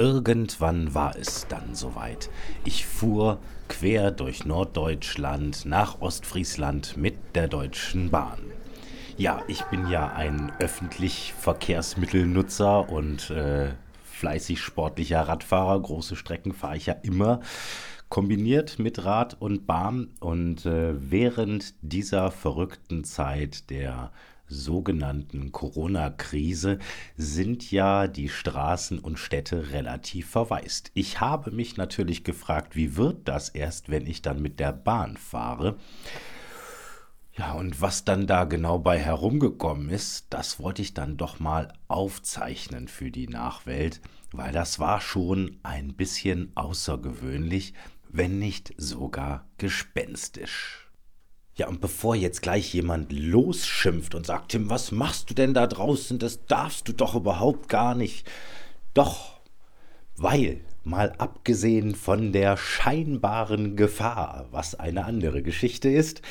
irgendwann war es dann soweit. Ich fuhr quer durch Norddeutschland nach Ostfriesland mit der Deutschen Bahn. Ja, ich bin ja ein öffentlich Verkehrsmittelnutzer und äh, fleißig sportlicher Radfahrer. Große Strecken fahre ich ja immer kombiniert mit Rad und Bahn. Und äh, während dieser verrückten Zeit der sogenannten Corona-Krise sind ja die Straßen und Städte relativ verwaist. Ich habe mich natürlich gefragt, wie wird das erst, wenn ich dann mit der Bahn fahre? Ja, und was dann da genau bei herumgekommen ist, das wollte ich dann doch mal aufzeichnen für die Nachwelt, weil das war schon ein bisschen außergewöhnlich, wenn nicht sogar gespenstisch. Ja, und bevor jetzt gleich jemand losschimpft und sagt, Tim, was machst du denn da draußen? Das darfst du doch überhaupt gar nicht. Doch, weil, mal abgesehen von der scheinbaren Gefahr, was eine andere Geschichte ist,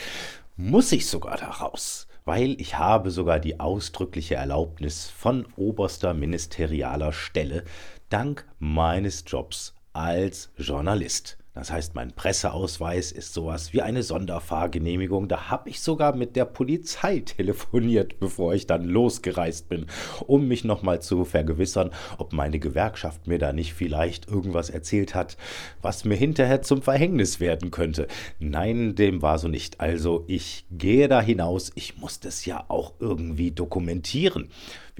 muss ich sogar da raus, weil ich habe sogar die ausdrückliche Erlaubnis von oberster ministerialer Stelle dank meines Jobs als Journalist. Das heißt, mein Presseausweis ist sowas wie eine Sonderfahrgenehmigung. Da habe ich sogar mit der Polizei telefoniert, bevor ich dann losgereist bin, um mich nochmal zu vergewissern, ob meine Gewerkschaft mir da nicht vielleicht irgendwas erzählt hat, was mir hinterher zum Verhängnis werden könnte. Nein, dem war so nicht. Also ich gehe da hinaus. Ich muss das ja auch irgendwie dokumentieren.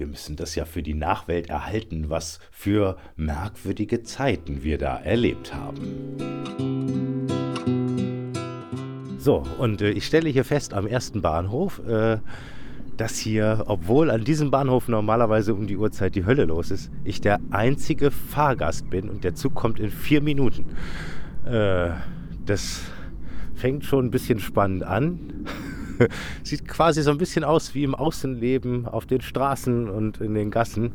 Wir müssen das ja für die Nachwelt erhalten, was für merkwürdige Zeiten wir da erlebt haben. So, und äh, ich stelle hier fest am ersten Bahnhof, äh, dass hier, obwohl an diesem Bahnhof normalerweise um die Uhrzeit die Hölle los ist, ich der einzige Fahrgast bin und der Zug kommt in vier Minuten. Äh, das fängt schon ein bisschen spannend an. Sieht quasi so ein bisschen aus wie im Außenleben auf den Straßen und in den Gassen.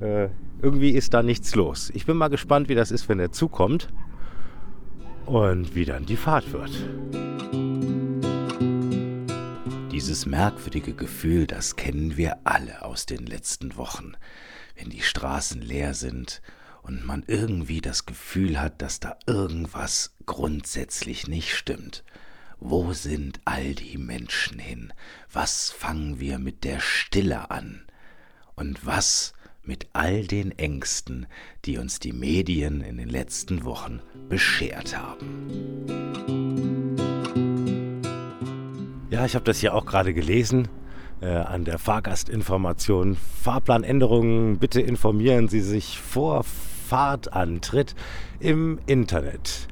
Äh, irgendwie ist da nichts los. Ich bin mal gespannt, wie das ist, wenn er zukommt und wie dann die Fahrt wird. Dieses merkwürdige Gefühl, das kennen wir alle aus den letzten Wochen, wenn die Straßen leer sind und man irgendwie das Gefühl hat, dass da irgendwas grundsätzlich nicht stimmt. Wo sind all die Menschen hin? Was fangen wir mit der Stille an? Und was mit all den Ängsten, die uns die Medien in den letzten Wochen beschert haben? Ja, ich habe das ja auch gerade gelesen äh, an der Fahrgastinformation. Fahrplanänderungen, bitte informieren Sie sich vor Fahrtantritt im Internet.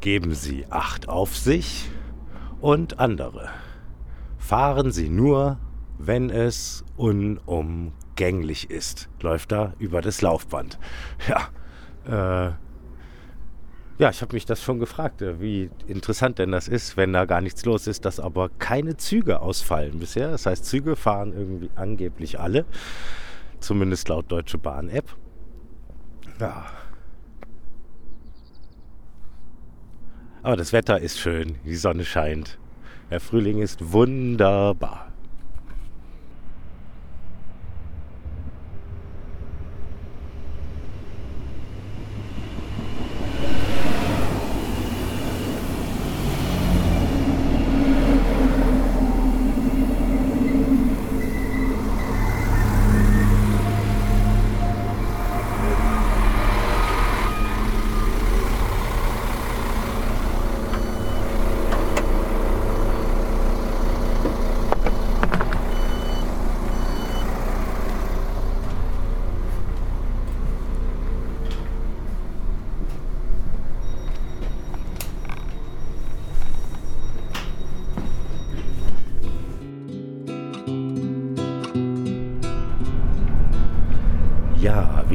Geben Sie Acht auf sich und andere. Fahren Sie nur, wenn es unumgänglich ist. Läuft da über das Laufband. Ja, äh, ja, ich habe mich das schon gefragt, äh, wie interessant denn das ist, wenn da gar nichts los ist, dass aber keine Züge ausfallen bisher. Das heißt, Züge fahren irgendwie angeblich alle, zumindest laut Deutsche Bahn-App. Ja, Aber das Wetter ist schön, die Sonne scheint. Der Frühling ist wunderbar.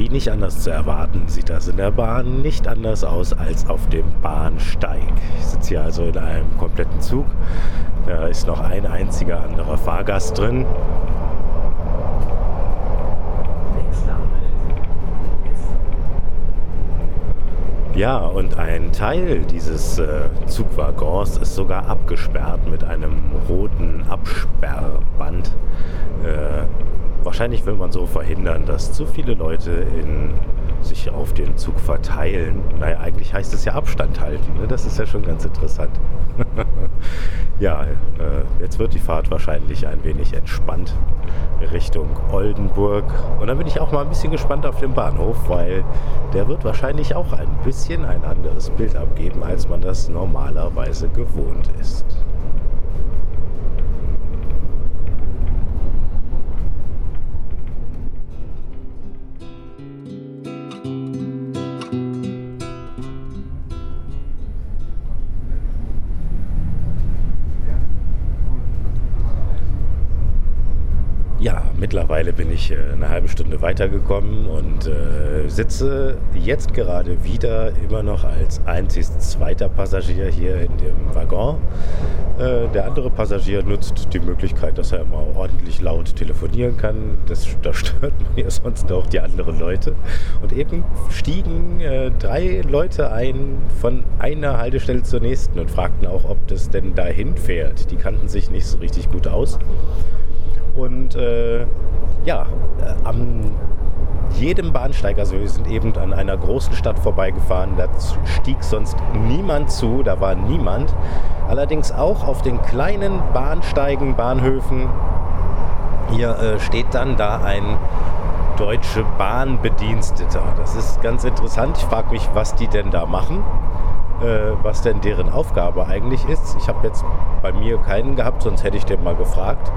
Wie nicht anders zu erwarten, sieht das in der Bahn nicht anders aus als auf dem Bahnsteig. Ich sitze hier also in einem kompletten Zug. Da ist noch ein einziger anderer Fahrgast drin. Ja, und ein Teil dieses äh, Zugwaggons ist sogar abgesperrt mit einem roten Absperrband. Wahrscheinlich will man so verhindern, dass zu viele Leute in sich auf den Zug verteilen. Naja, eigentlich heißt es ja Abstand halten. Ne? Das ist ja schon ganz interessant. ja, äh, jetzt wird die Fahrt wahrscheinlich ein wenig entspannt Richtung Oldenburg. Und dann bin ich auch mal ein bisschen gespannt auf den Bahnhof, weil der wird wahrscheinlich auch ein bisschen ein anderes Bild abgeben, als man das normalerweise gewohnt ist. Mittlerweile bin ich äh, eine halbe Stunde weitergekommen und äh, sitze jetzt gerade wieder immer noch als einzig zweiter Passagier hier in dem Waggon. Äh, der andere Passagier nutzt die Möglichkeit, dass er mal ordentlich laut telefonieren kann. Das, das stört man ja sonst auch die anderen Leute. Und eben stiegen äh, drei Leute ein von einer Haltestelle zur nächsten und fragten auch, ob das denn dahin fährt. Die kannten sich nicht so richtig gut aus. Und äh, ja, äh, am jedem Bahnsteig, also wir sind eben an einer großen Stadt vorbeigefahren, da stieg sonst niemand zu, da war niemand. Allerdings auch auf den kleinen Bahnsteigen, Bahnhöfen, hier äh, steht dann da ein deutsche Bahnbediensteter. Das ist ganz interessant. Ich frage mich, was die denn da machen, äh, was denn deren Aufgabe eigentlich ist. Ich habe jetzt bei mir keinen gehabt, sonst hätte ich den mal gefragt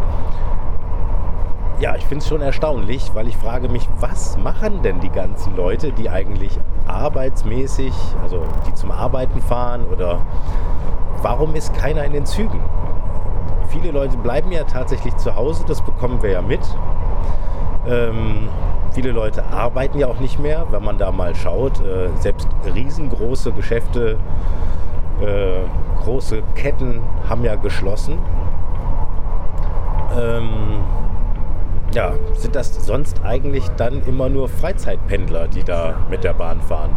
ja, ich finde es schon erstaunlich, weil ich frage mich, was machen denn die ganzen Leute, die eigentlich arbeitsmäßig, also die zum Arbeiten fahren oder warum ist keiner in den Zügen? Viele Leute bleiben ja tatsächlich zu Hause, das bekommen wir ja mit. Ähm, viele Leute arbeiten ja auch nicht mehr, wenn man da mal schaut. Äh, selbst riesengroße Geschäfte, äh, große Ketten haben ja geschlossen. Ähm, ja, sind das sonst eigentlich dann immer nur Freizeitpendler, die da mit der Bahn fahren?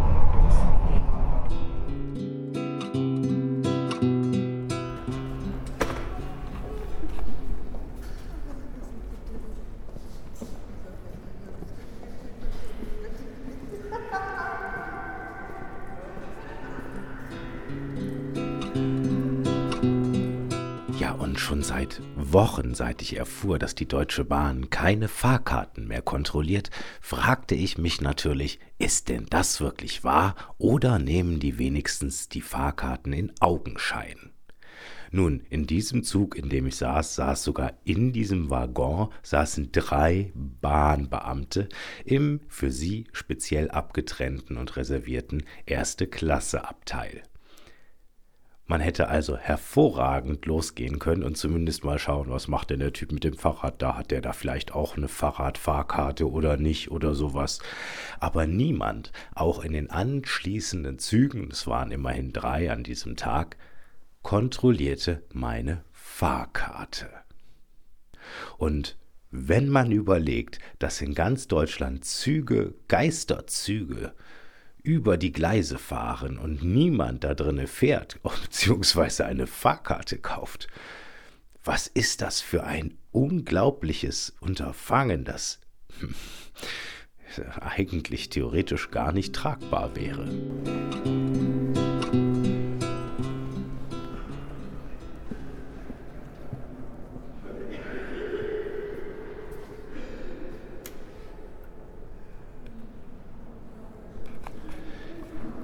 Schon seit Wochen, seit ich erfuhr, dass die Deutsche Bahn keine Fahrkarten mehr kontrolliert, fragte ich mich natürlich, ist denn das wirklich wahr oder nehmen die wenigstens die Fahrkarten in Augenschein? Nun, in diesem Zug, in dem ich saß, saß sogar in diesem Waggon saßen drei Bahnbeamte im für sie speziell abgetrennten und reservierten erste Klasse Abteil. Man hätte also hervorragend losgehen können und zumindest mal schauen, was macht denn der Typ mit dem Fahrrad da? Hat der da vielleicht auch eine Fahrradfahrkarte oder nicht oder sowas? Aber niemand, auch in den anschließenden Zügen, es waren immerhin drei an diesem Tag, kontrollierte meine Fahrkarte. Und wenn man überlegt, dass in ganz Deutschland Züge, Geisterzüge, über die Gleise fahren und niemand da drinne fährt, beziehungsweise eine Fahrkarte kauft. Was ist das für ein unglaubliches Unterfangen, das eigentlich theoretisch gar nicht tragbar wäre.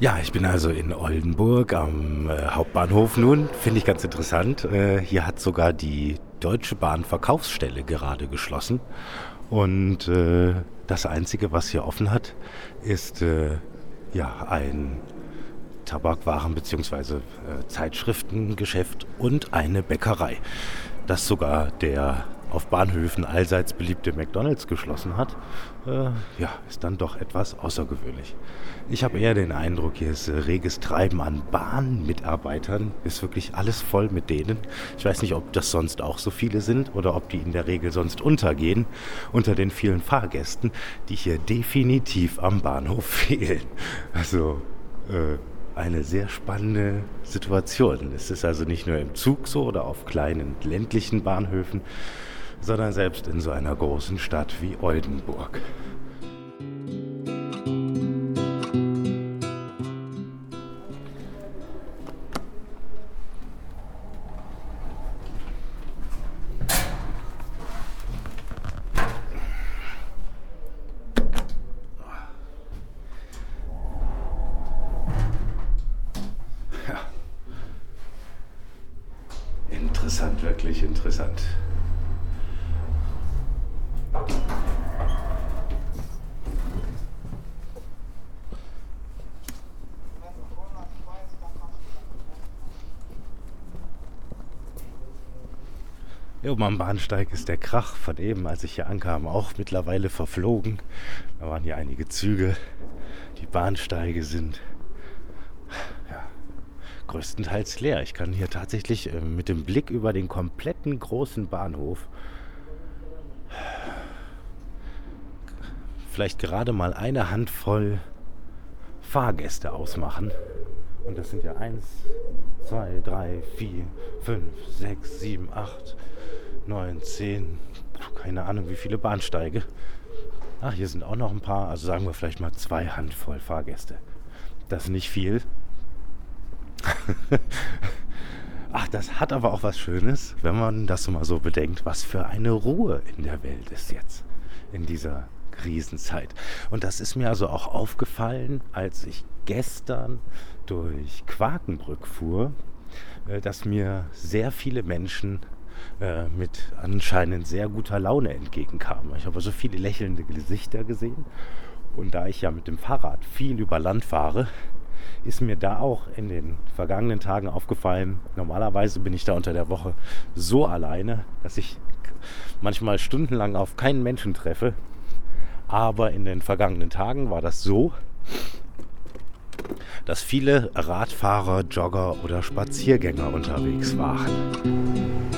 Ja, ich bin also in Oldenburg am äh, Hauptbahnhof nun. Finde ich ganz interessant. Äh, hier hat sogar die Deutsche Bahn Verkaufsstelle gerade geschlossen. Und äh, das Einzige, was hier offen hat, ist äh, ja ein Tabakwaren- bzw. Äh, Zeitschriftengeschäft und eine Bäckerei. Das sogar der auf Bahnhöfen allseits beliebte McDonald's geschlossen hat, äh, ja, ist dann doch etwas außergewöhnlich. Ich habe eher den Eindruck, hier ist äh, reges Treiben an Bahnmitarbeitern, ist wirklich alles voll mit denen. Ich weiß nicht, ob das sonst auch so viele sind oder ob die in der Regel sonst untergehen unter den vielen Fahrgästen, die hier definitiv am Bahnhof fehlen. Also, äh, eine sehr spannende Situation. Es ist also nicht nur im Zug so oder auf kleinen ländlichen Bahnhöfen, sondern selbst in so einer großen Stadt wie Oldenburg. Oben am Bahnsteig ist der Krach von eben, als ich hier ankam, auch mittlerweile verflogen. Da waren hier einige Züge. Die Bahnsteige sind ja, größtenteils leer. Ich kann hier tatsächlich äh, mit dem Blick über den kompletten großen Bahnhof vielleicht gerade mal eine Handvoll Fahrgäste ausmachen. Und das sind ja eins, zwei, drei, vier, fünf, sechs, sieben, acht, 9, 10, keine Ahnung wie viele Bahnsteige. Ach, hier sind auch noch ein paar, also sagen wir vielleicht mal zwei Handvoll Fahrgäste. Das ist nicht viel. Ach, das hat aber auch was Schönes, wenn man das mal so bedenkt, was für eine Ruhe in der Welt ist jetzt, in dieser Krisenzeit. Und das ist mir also auch aufgefallen, als ich gestern durch Quakenbrück fuhr, äh, dass mir sehr viele Menschen äh, mit anscheinend sehr guter Laune entgegenkam. Ich habe so viele lächelnde Gesichter gesehen. Und da ich ja mit dem Fahrrad viel über Land fahre, ist mir da auch in den vergangenen Tagen aufgefallen, normalerweise bin ich da unter der Woche so alleine, dass ich manchmal stundenlang auf keinen Menschen treffe. Aber in den vergangenen Tagen war das so, dass viele Radfahrer, Jogger oder Spaziergänger unterwegs waren.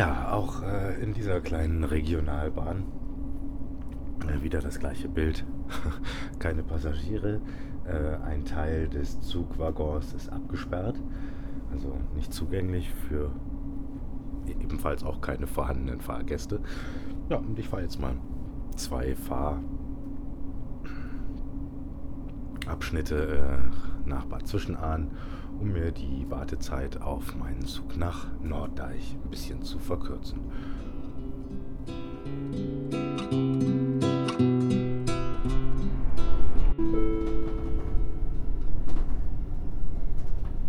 Ja, auch äh, in dieser kleinen Regionalbahn äh, wieder das gleiche Bild. Keine Passagiere. Äh, ein Teil des Zugwaggons ist abgesperrt, also nicht zugänglich für ebenfalls auch keine vorhandenen Fahrgäste. Ja, und ich fahre jetzt mal zwei Fahrabschnitte äh, nach Bad Zwischenahn um mir die Wartezeit auf meinen Zug nach Norddeich ein bisschen zu verkürzen.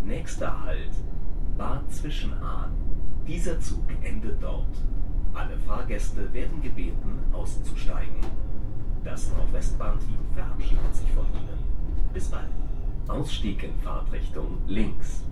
Nächster Halt Bad Zwischenahn. Dieser Zug endet dort. Alle Fahrgäste werden gebeten, auszusteigen. Das Nordwestbahnteam verabschiedet sich von Ihnen. Bis bald. Ausstieg in Fahrtrichtung links.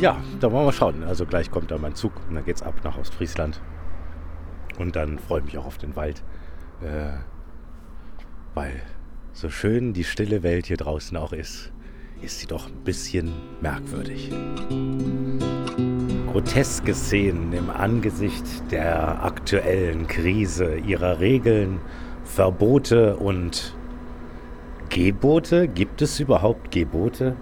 Ja, da wollen wir schauen. Also gleich kommt da mein Zug und dann geht's ab nach Ostfriesland. Und dann freue ich mich auch auf den Wald. Äh, weil so schön die stille Welt hier draußen auch ist, ist sie doch ein bisschen merkwürdig. Groteske Szenen im Angesicht der aktuellen Krise, ihrer Regeln, Verbote und Gebote. Gibt es überhaupt Gebote?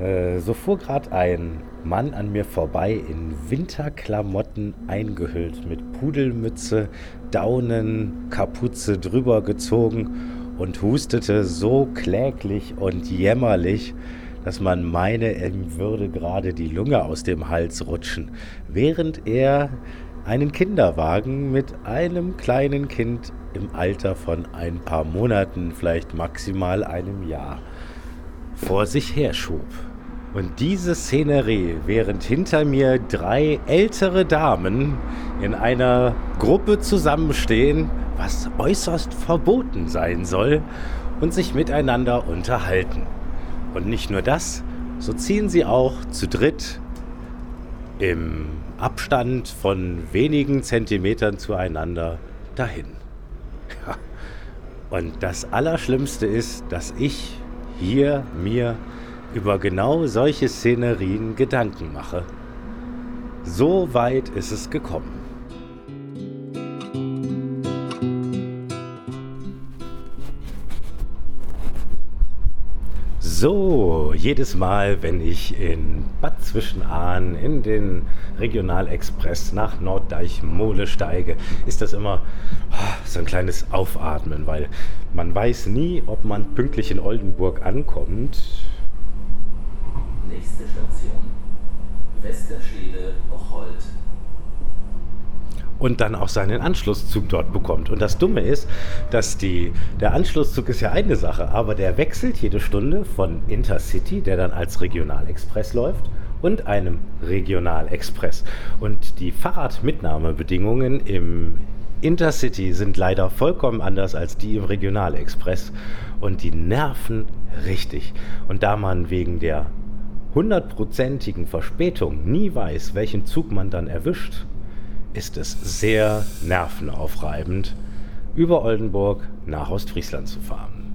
Äh, so fuhr gerade ein Mann an mir vorbei in Winterklamotten eingehüllt, mit Pudelmütze, Daunenkapuze drüber gezogen und hustete so kläglich und jämmerlich, dass man meine, ihm würde gerade die Lunge aus dem Hals rutschen, während er einen Kinderwagen mit einem kleinen Kind im Alter von ein paar Monaten, vielleicht maximal einem Jahr, vor sich herschob. Und diese Szenerie, während hinter mir drei ältere Damen in einer Gruppe zusammenstehen, was äußerst verboten sein soll, und sich miteinander unterhalten. Und nicht nur das, so ziehen sie auch zu dritt im Abstand von wenigen Zentimetern zueinander dahin. Und das Allerschlimmste ist, dass ich hier mir über genau solche Szenerien Gedanken mache. So weit ist es gekommen. So, jedes Mal, wenn ich in Bad Zwischenahn in den Regionalexpress nach Norddeich-Mole steige, ist das immer oh, so ein kleines Aufatmen, weil man weiß nie, ob man pünktlich in Oldenburg ankommt. Nächste Station. Westerstede-Bocholt und dann auch seinen Anschlusszug dort bekommt. Und das Dumme ist, dass die, der Anschlusszug ist ja eine Sache, aber der wechselt jede Stunde von Intercity, der dann als Regionalexpress läuft, und einem Regionalexpress. Und die Fahrradmitnahmebedingungen im Intercity sind leider vollkommen anders als die im Regionalexpress. Und die nerven richtig. Und da man wegen der hundertprozentigen Verspätung nie weiß, welchen Zug man dann erwischt, ist es sehr nervenaufreibend, über Oldenburg nach Ostfriesland zu fahren.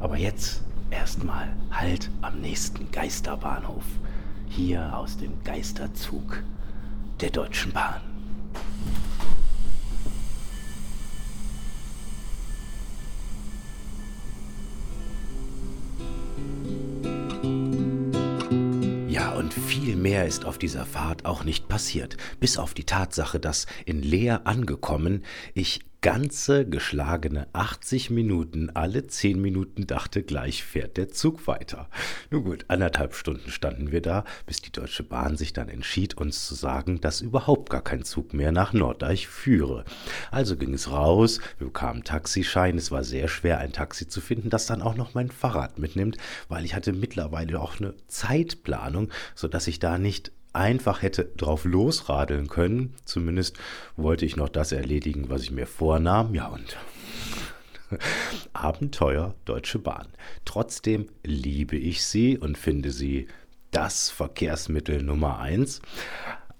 Aber jetzt erstmal Halt am nächsten Geisterbahnhof. Hier aus dem Geisterzug der Deutschen Bahn. Mehr ist auf dieser Fahrt auch nicht passiert, bis auf die Tatsache, dass in Leer angekommen ich ganze geschlagene 80 Minuten alle 10 Minuten dachte, gleich fährt der Zug weiter. Nun gut, anderthalb Stunden standen wir da, bis die Deutsche Bahn sich dann entschied, uns zu sagen, dass überhaupt gar kein Zug mehr nach Norddeich führe. Also ging es raus, wir bekamen Taxischein, es war sehr schwer, ein Taxi zu finden, das dann auch noch mein Fahrrad mitnimmt, weil ich hatte mittlerweile auch eine Zeitplanung, sodass ich da nicht einfach hätte drauf losradeln können. Zumindest wollte ich noch das erledigen, was ich mir vornahm. Ja, und Abenteuer Deutsche Bahn. Trotzdem liebe ich sie und finde sie das Verkehrsmittel Nummer eins.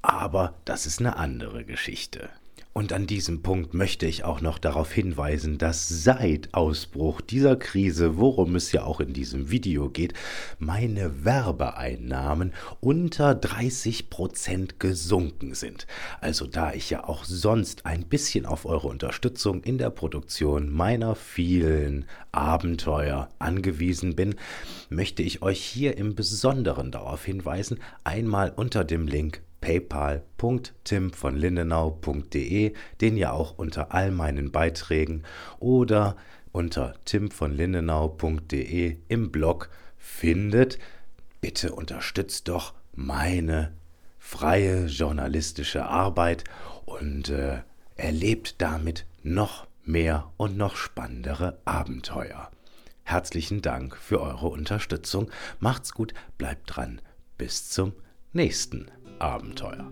Aber das ist eine andere Geschichte. Und an diesem Punkt möchte ich auch noch darauf hinweisen, dass seit Ausbruch dieser Krise, worum es ja auch in diesem Video geht, meine Werbeeinnahmen unter 30 Prozent gesunken sind. Also da ich ja auch sonst ein bisschen auf eure Unterstützung in der Produktion meiner vielen Abenteuer angewiesen bin, möchte ich euch hier im Besonderen darauf hinweisen, einmal unter dem Link paypal.timvonlindenau.de, den ihr auch unter all meinen Beiträgen oder unter timvonlindenau.de im Blog findet. Bitte unterstützt doch meine freie journalistische Arbeit und äh, erlebt damit noch mehr und noch spannendere Abenteuer. Herzlichen Dank für eure Unterstützung. Macht's gut, bleibt dran. Bis zum nächsten Abenteuer.